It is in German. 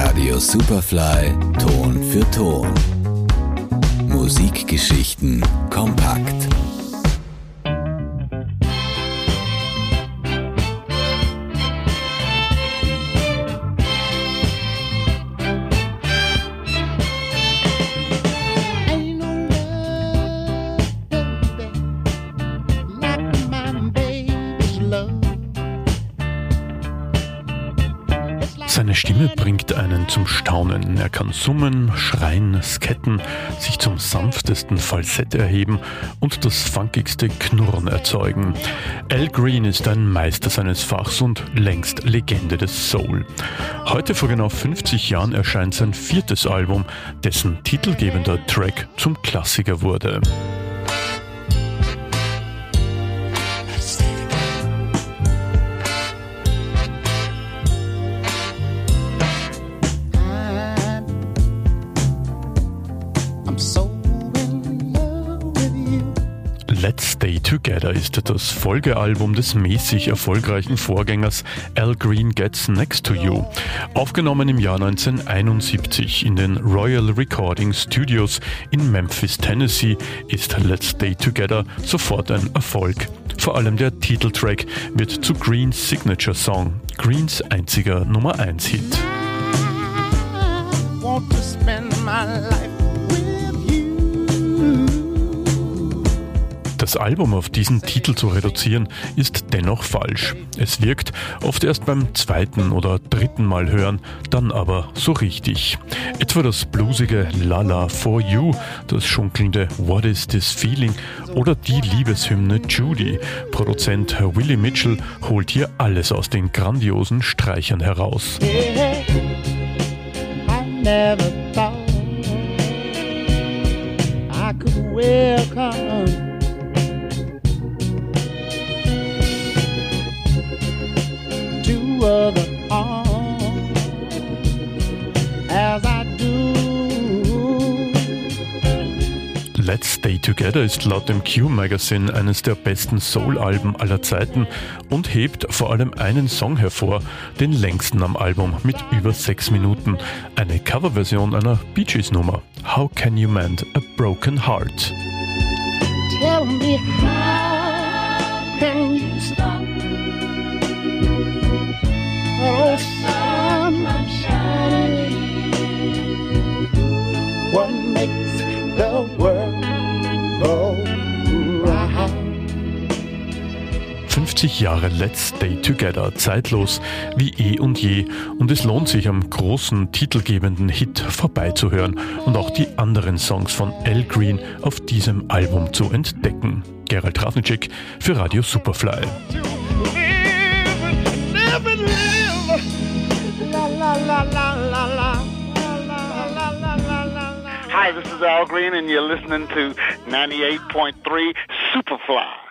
Radio Superfly Ton für Ton. Musikgeschichten kompakt. Seine Stimme bringt einen zum Staunen. Er kann summen, schreien, sketten, sich zum sanftesten Falsett erheben und das funkigste Knurren erzeugen. Al Green ist ein Meister seines Fachs und längst Legende des Soul. Heute vor genau 50 Jahren erscheint sein viertes Album, dessen titelgebender Track zum Klassiker wurde. Let's Stay Together ist das Folgealbum des mäßig erfolgreichen Vorgängers Al Green Gets Next to You. Aufgenommen im Jahr 1971 in den Royal Recording Studios in Memphis, Tennessee, ist Let's Stay Together sofort ein Erfolg. Vor allem der Titeltrack wird zu Greens Signature Song, Greens einziger Nummer 1 Hit. Das Album auf diesen Titel zu reduzieren, ist dennoch falsch. Es wirkt oft erst beim zweiten oder dritten Mal hören, dann aber so richtig. Etwa das bluesige Lala for You, das schunkelnde What is this feeling oder die Liebeshymne Judy. Produzent Willie Mitchell holt hier alles aus den grandiosen Streichern heraus. Yeah, I could Let's Stay Together ist laut dem Q Magazine eines der besten Soul-Alben aller Zeiten und hebt vor allem einen Song hervor, den längsten am Album mit über sechs Minuten, eine Coverversion einer Bee Gees Nummer. How Can You Mend a Broken Heart? Tell me how 50 Jahre Let's Stay Together, zeitlos wie eh und je. Und es lohnt sich am großen titelgebenden Hit vorbeizuhören und auch die anderen Songs von Al Green auf diesem Album zu entdecken. Gerald Trafnicek für Radio Superfly. Hi, this is Al Green, and you're listening to 98.3 Superfly.